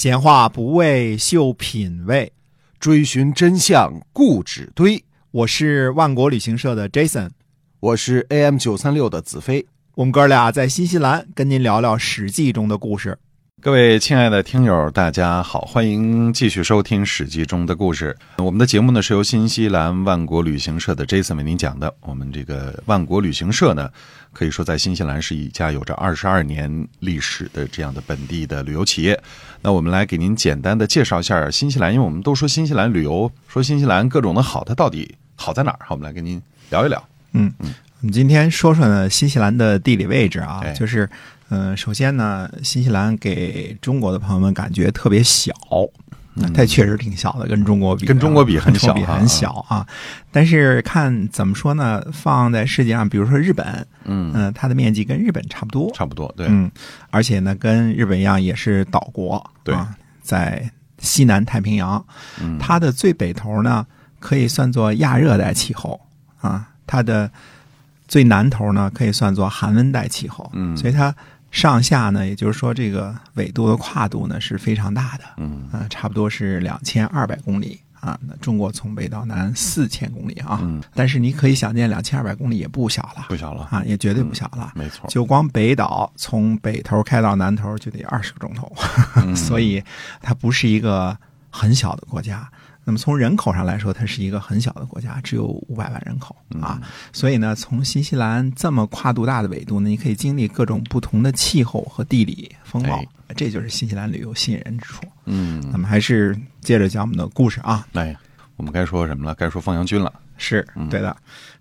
闲话不为秀品味，追寻真相固执堆。我是万国旅行社的 Jason，我是 AM 九三六的子飞。我们哥俩在新西兰跟您聊聊《史记》中的故事。各位亲爱的听友，大家好，欢迎继续收听《史记》中的故事。我们的节目呢是由新西兰万国旅行社的 Jason 为您讲的。我们这个万国旅行社呢，可以说在新西兰是一家有着二十二年历史的这样的本地的旅游企业。那我们来给您简单的介绍一下新西兰，因为我们都说新西兰旅游，说新西兰各种的好，它到底好在哪儿？好，我们来跟您聊一聊。嗯嗯，我们今天说说呢新西兰的地理位置啊，哎就是嗯、呃首先呢，新西兰给中国的朋友们感觉特别小。它确实挺小的，跟中国比跟中国比很小很小啊。但是看怎么说呢，放在世界上，比如说日本，嗯，嗯、它的面积跟日本差不多，差不多，对，嗯，而且呢，跟日本一样也是岛国，对啊，在西南太平洋，嗯。它的最北头呢可以算作亚热带气候啊，它的最南头呢可以算作寒温带气候，嗯。所以它上下呢，也就是说这个纬度的跨度呢是非常大的，嗯。啊，差不多是两千二百公里啊。那中国从北到南四千公里啊，嗯，但是你可以想见，两千二百公里也不小了。不小了，啊，也绝对不小了。没错，就光北岛从北头开到南头就得二十个钟头，嗯。所以它不是一个很小的国家。那么从人口上来说，它是一个很小的国家，只有五百万人口嗯啊。所以呢，从新西兰这么跨度大的纬度呢，你可以经历各种不同的气候和地理风貌哎，这就是新西兰旅游吸引人之处。嗯，那么还是接着讲我们的故事啊。哎，我们该说什么了？该说放羊军了。是对的。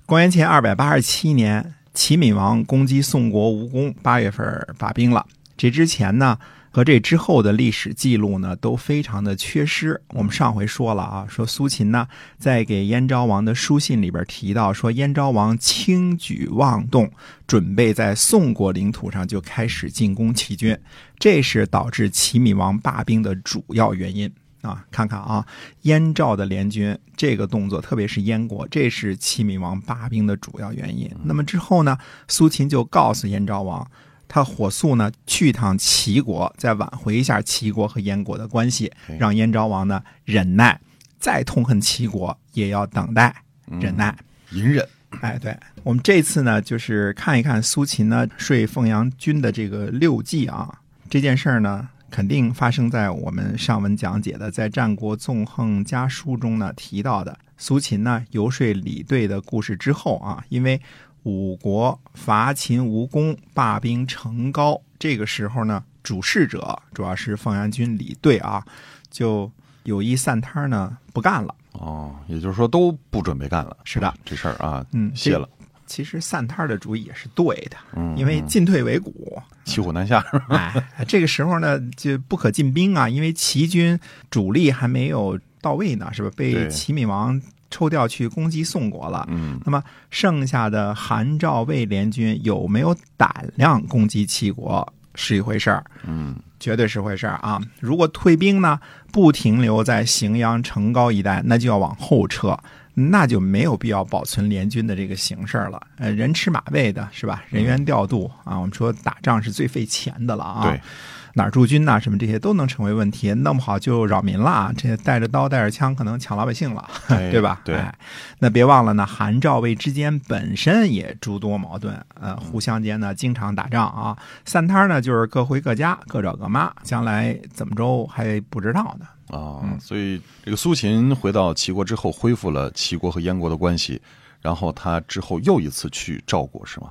公元前二百八十七年，齐闵王攻击宋国无功，八月份罢兵了。这之前呢，和这之后的历史记录呢，都非常的缺失。我们上回说了啊，说苏秦呢，在给燕昭王的书信里边提到，说燕昭王轻举妄动，准备在宋国领土上就开始进攻齐军，这是导致齐闵王罢兵的主要原因。啊，看看啊，燕赵的联军这个动作，特别是燕国，这是齐闵王罢兵的主要原因。那么之后呢，苏秦就告诉燕昭王，他火速呢去一趟齐国，再挽回一下齐国和燕国的关系，让燕昭王呢忍耐，再痛恨齐国也要等待忍耐。隐忍，哎，对。我们这次呢，就是看一看苏秦呢睡凤阳君的这个六计啊，这件事儿呢，肯定发生在我们上文讲解的在《战国纵横家书》中呢提到的。苏秦呢游说李队的故事之后啊，因为五国伐秦无功，罢兵成高，这个时候呢，主事者主要是奉阳军李队啊，就有意散摊儿呢不干了。哦，也就是说都不准备干了。是的，这事儿啊，嗯歇了，其实散摊儿的主意也是对的，嗯，因为进退维谷。骑虎难下。哎，这个时候呢，就不可进兵啊，因为齐军主力还没有到位呢，是吧？被齐闵王抽调去攻击宋国了。嗯那么剩下的韩赵魏联军有没有胆量攻击齐国是一回事儿，嗯绝对是回事儿啊！如果退兵呢，不停留在荥阳、成高一带，那就要往后撤，那就没有必要保存联军的这个形式了。呃，人吃马喂的是吧？人员调度啊，我们说打仗是最费钱的了啊。对，哪儿驻军呐、什么这些都能成为问题，弄不好就扰民了啊。这带着刀带着枪，可能抢老百姓了。哎 对吧？对哎，那别忘了呢，韩赵魏之间本身也诸多矛盾，呃，互相间呢经常打仗啊。散摊呢就是各回各家，各找各妈，将来怎么着还不知道呢。啊，嗯所以这个苏秦回到齐国之后，恢复了齐国和燕国的关系，然后他之后又一次去赵国，是吗？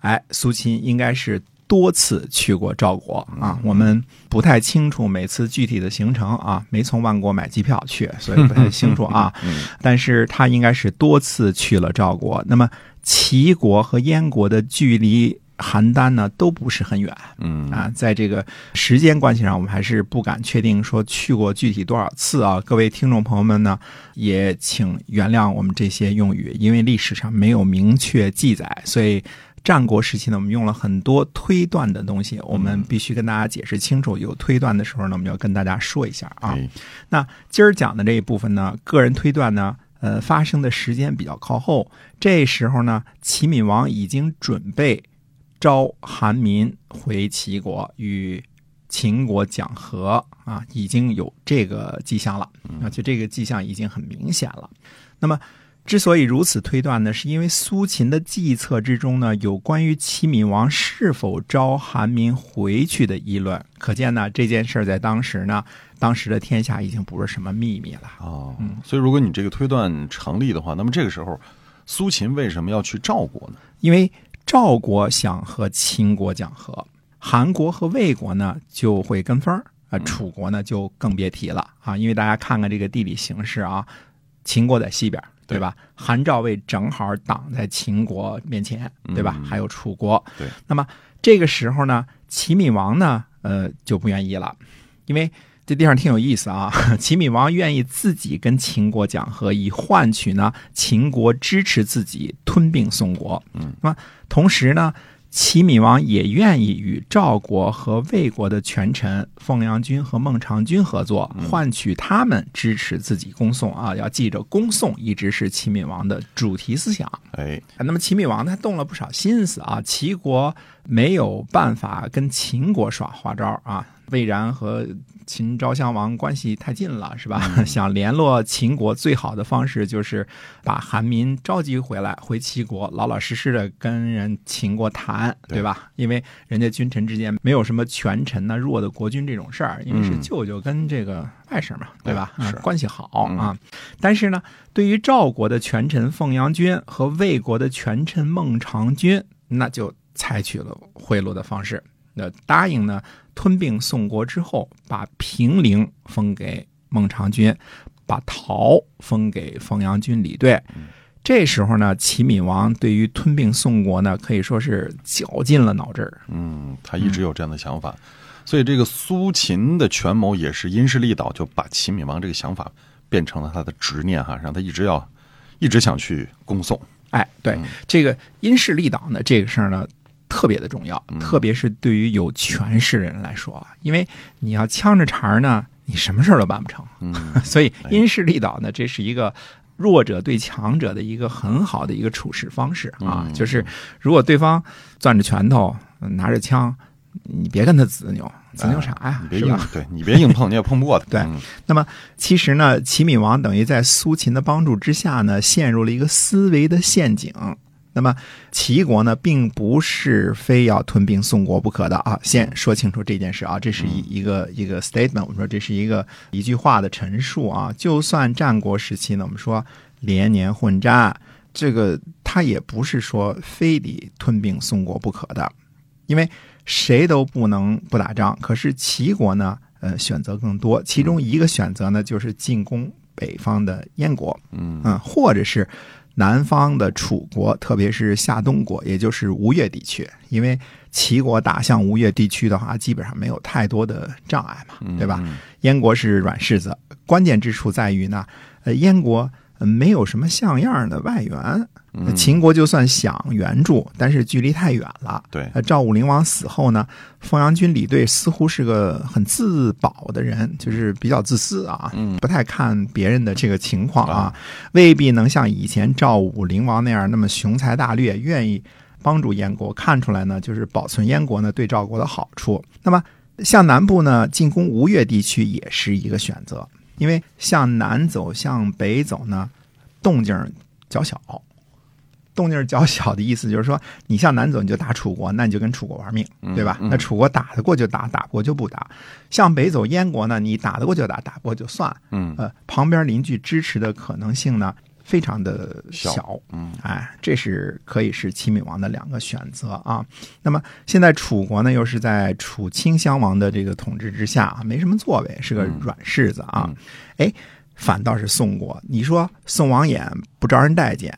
哎，苏秦应该是多次去过赵国啊，我们不太清楚每次具体的行程啊，没从万国买机票去，所以不太清楚啊。嗯但是他应该是多次去了赵国。那么齐国和燕国的距离邯郸呢都不是很远嗯啊，在这个时间关系上，我们还是不敢确定说去过具体多少次啊。各位听众朋友们呢，也请原谅我们这些用语，因为历史上没有明确记载，所以。战国时期呢，我们用了很多推断的东西，我们必须跟大家解释清楚。有推断的时候呢，我们要跟大家说一下啊。哎那今儿讲的这一部分呢，个人推断呢，呃，发生的时间比较靠后。这时候呢，齐闵王已经准备招韩民回齐国，与秦国讲和啊，已经有这个迹象了啊，就这个迹象已经很明显了。那么，之所以如此推断呢，是因为苏秦的计策之中呢，有关于齐闵王是否招韩民回去的议论。可见呢，这件事儿在当时呢，当时的天下已经不是什么秘密了。哦，所以如果你这个推断成立的话，那么这个时候，苏秦为什么要去赵国呢？因为赵国想和秦国讲和，韩国和魏国呢就会跟风儿啊，楚国呢就更别提了啊。因为大家看看这个地理形势啊，秦国在西边，对吧？韩赵魏正好挡在秦国面前，对吧？还有楚国。对。那么这个时候呢，齐闵王呢，呃，就不愿意了，因为这地方挺有意思啊。齐闵王愿意自己跟秦国讲和，以换取呢秦国支持自己吞并宋国。嗯。那么同时呢，齐闵王也愿意与赵国和魏国的权臣奉阳君和孟尝君合作，换取他们支持自己恭送啊。要记着，恭送一直是齐闵王的主题思想。哎，那么齐闵王他动了不少心思啊，齐国没有办法跟秦国耍花招啊。魏然和秦昭襄王关系太近了，是吧？想联络秦国最好的方式就是把韩民召集回来，回齐国，老老实实的跟人秦国谈，对吧？因为人家君臣之间没有什么权臣呢弱的国君这种事儿，因为是舅舅跟这个外甥嘛，对吧？是关系好啊。但是呢，对于赵国的权臣凤阳君和魏国的权臣孟尝君，那就采取了贿赂的方式。那答应呢，吞并宋国之后，把平陵封给孟尝君，把陶封给冯阳君李兑。这时候呢，齐闵王对于吞并宋国呢，可以说是绞尽了脑汁儿。嗯，他一直有这样的想法，所以这个苏秦的权谋也是因势利导，就把齐闵王这个想法变成了他的执念哈，让他一直要一直想去攻宋。哎，对，这个因势利导呢，这个事儿呢。特别的重要，特别是对于有权势的人来说啊，因为你要呛着茬儿呢，你什么事儿都办不成。嗯，所以因势利导呢，这是一个弱者对强者的一个很好的一个处事方式啊。就是如果对方攥着拳头拿着枪，你别跟他子牛，子牛啥呀？你别硬，对你别硬碰，你也碰不过他。对，那么其实呢，齐闵王等于在苏秦的帮助之下呢，陷入了一个思维的陷阱。那么齐国呢，并不是非要吞并宋国不可的啊！先说清楚这件事啊，这是一一个一个 statement，我们说这是一个一句话的陈述啊。就算战国时期呢，我们说连年混战，这个他也不是说非得吞并宋国不可的，因为谁都不能不打仗。可是齐国呢，呃，选择更多，其中一个选择呢，就是进攻北方的燕国，嗯嗯，或者是。南方的楚国，特别是夏东国，也就是吴越地区，因为齐国打向吴越地区的话，基本上没有太多的障碍嘛，对吧？燕国是软柿子，关键之处在于呢，呃，燕国没有什么像样的外援。秦国就算想援助，但是距离太远了。对，赵武灵王死后呢，凤阳君李队似乎是个很自保的人，就是比较自私啊，不太看别人的这个情况啊，未必能像以前赵武灵王那样那么雄才大略，愿意帮助燕国。看出来呢，就是保存燕国呢对赵国的好处。那么向南部呢进攻吴越地区也是一个选择，因为向南走向北走呢，动静较小。动静较小的意思就是说，你向南走你就打楚国，那你就跟楚国玩命，对吧？那楚国打得过就打，打不过就不打。向北走燕国呢，你打得过就打，打不过就算。嗯，呃，旁边邻居支持的可能性呢非常的小。嗯，哎，这是可以是齐闵王的两个选择啊。那么现在楚国呢，又是在楚顷襄王的这个统治之下，没什么作为，是个软柿子啊。哎，反倒是宋国，你说宋王衍不招人待见。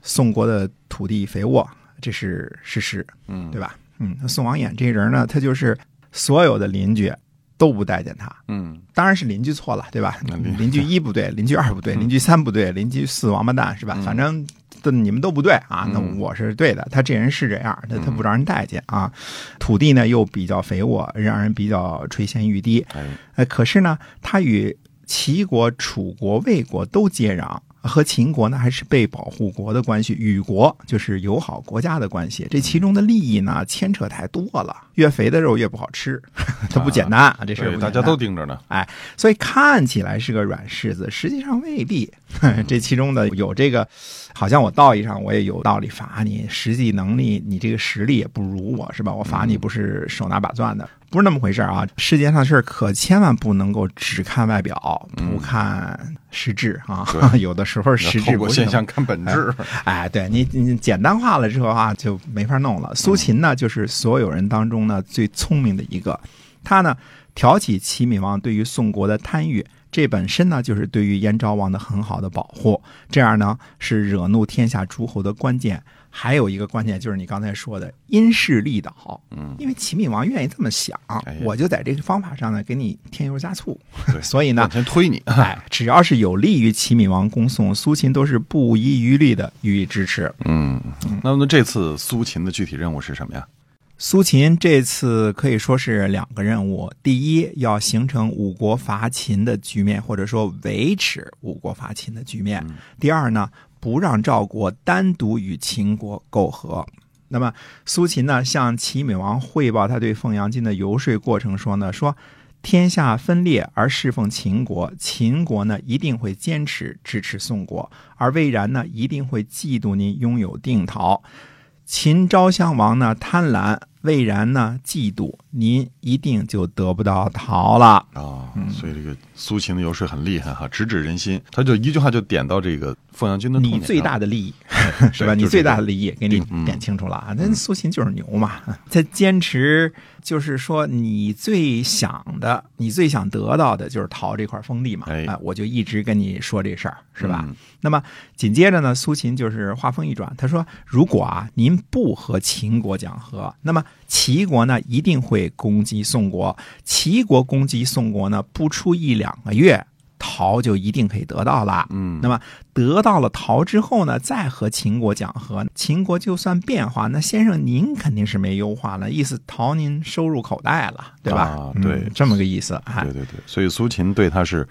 宋国的土地肥沃，这是事实，嗯，对吧？嗯，那宋王衍这人呢，他就是所有的邻居都不待见他，嗯，当然是邻居错了，对吧？邻居一不对，邻居二不对，邻居三不对，邻居四王八蛋是吧？反正你们都不对啊，那我是对的。他这人是这样，他他不让人待见啊，土地呢又比较肥沃，让人比较垂涎欲滴。哎，可是呢，他与齐国、楚国、魏国都接壤。和秦国呢还是被保护国的关系，与国就是友好国家的关系。这其中的利益呢牵扯太多了，越肥的肉越不好吃，它不简单啊，这事儿大家都盯着呢。哎所以看起来是个软柿子，实际上未必。这其中的有这个，好像我道义上我也有道理罚你，实际能力你这个实力也不如我，是吧？我罚你不是手拿把攥的，不是那么回事儿啊！世界上的事儿可千万不能够只看外表，不看实质啊！对 有的时候实质不现象看本质。哎，对你你简单化了之后啊，就没法弄了。苏秦呢，就是所有人当中呢最聪明的一个，他呢挑起齐闵王对于宋国的贪欲，这本身呢就是对于燕昭王的很好的保护，这样呢是惹怒天下诸侯的关键。还有一个关键就是你刚才说的因势利导，嗯，因为齐闵王愿意这么想哎，我就在这个方法上呢给你添油加醋，对所以呢先推你。哎，只要是有利于齐闵王攻宋，苏秦都是不遗余力的予以支持。嗯，那么这次苏秦的具体任务是什么呀？苏秦这次可以说是两个任务：第一，要形成五国伐秦的局面，或者说维持五国伐秦的局面；第二呢，不让赵国单独与秦国媾和。那么苏秦呢，向齐闵王汇报他对凤阳君的游说过程说呢，说天下分裂而侍奉秦国，秦国呢一定会坚持支持宋国，而魏然呢一定会嫉妒您拥有定陶。秦昭襄王呢贪婪，魏然呢嫉妒，您一定就得不到桃了。啊，所以这个苏秦的游说很厉害哈，直指人心。他就一句话就点到这个凤阳君的你最大的利益 是吧？你最大的利益给你嗯点清楚了啊！那苏秦就是牛嘛，他坚持就是说你最想的、你最想得到的就是桃这块封地嘛。哎啊我就一直跟你说这事儿，是吧？嗯那么紧接着呢，苏秦就是话锋一转，他说：“如果啊您不和秦国讲和，那么齐国呢一定会攻击宋国。齐国攻击宋国呢，不出一两个月，陶就一定可以得到了。嗯，那么得到了陶之后呢，再和秦国讲和，秦国就算变化，那先生您肯定是没优化了，意思陶您收入口袋了，对吧？啊对嗯这么个意思。哎对，对对，所以苏秦对他是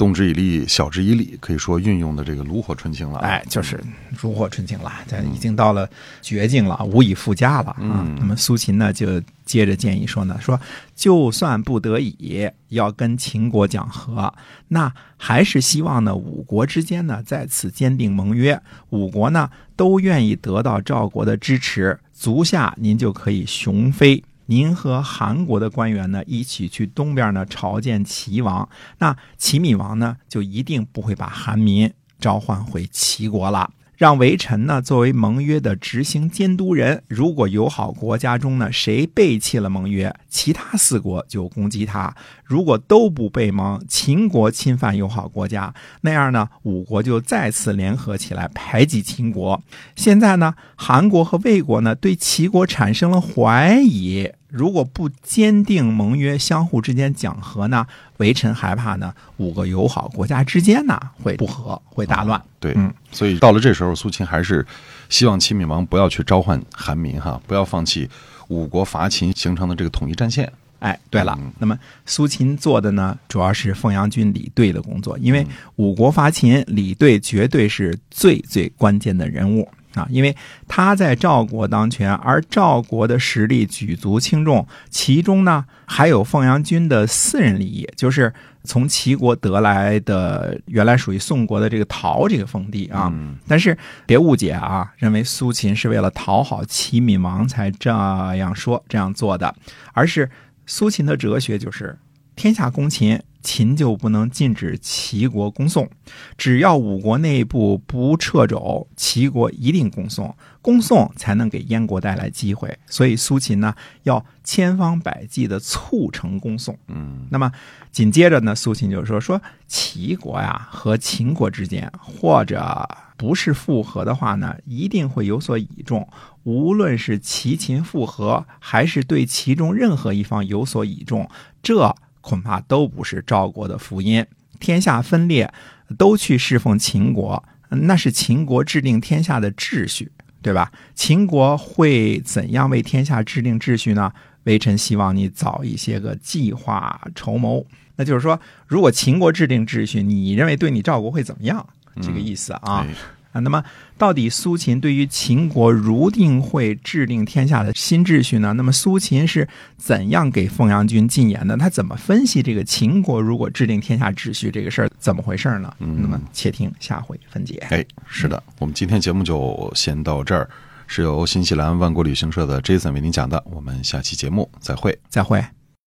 动之以利，晓之以理，可以说运用的这个炉火纯青了啊。哎，就是炉火纯青了，这已经到了绝境了，无以复加了啊。嗯那么苏秦呢，就接着建议说呢，说就算不得已要跟秦国讲和，那还是希望呢五国之间呢再次坚定盟约，五国呢都愿意得到赵国的支持，足下您就可以雄飞。您和韩国的官员呢一起去东边呢朝见齐王，那齐闵王呢就一定不会把韩民召唤回齐国了。让微臣呢作为盟约的执行监督人，如果友好国家中呢谁背弃了盟约，其他四国就攻击他；如果都不背盟，秦国侵犯友好国家，那样呢五国就再次联合起来排挤秦国。现在呢，韩国和魏国呢对齐国产生了怀疑，如果不坚定盟约，相互之间讲和呢，微臣害怕呢五个友好国家之间呢会不和，会大乱。对，嗯所以到了这时候，苏秦还是希望齐闵王不要去召唤韩民哈，不要放弃五国伐秦形成的这个统一战线。哎，对了，那么苏秦做的呢，主要是凤阳军李队的工作，因为五国伐秦，李队绝对是最最关键的人物啊，因为他在赵国当权，而赵国的实力举足轻重，其中呢还有凤阳君的私人利益，就是从齐国得来的原来属于宋国的这个陶这个封地啊。嗯但是别误解啊，认为苏秦是为了讨好齐闵王才这样说这样做的，而是苏秦的哲学就是天下公秦，秦就不能禁止齐国攻宋。只要五国内部不掣肘，齐国一定攻宋，攻宋才能给燕国带来机会。所以苏秦呢，要千方百计的促成攻宋。嗯那么紧接着呢，苏秦就说说齐国呀和秦国之间，或者不是复合的话呢，一定会有所倚重。无论是齐秦复合，还是对其中任何一方有所倚重，这恐怕都不是赵国的福音。天下分裂，都去侍奉秦国，那是秦国制定天下的秩序，对吧？秦国会怎样为天下制定秩序呢？微臣希望你早一些个计划筹谋。那就是说，如果秦国制定秩序，你认为对你赵国会怎么样？这个意思啊。哎啊，那么到底苏秦对于秦国如定会制定天下的新秩序呢？那么苏秦是怎样给凤阳君进言的？他怎么分析这个秦国如果制定天下秩序这个事儿怎么回事呢？那么且听下回分解。哎，是的，我们今天节目就先到这儿，是由新西兰万国旅行社的 Jason 为您讲的，我们下期节目再会。再会。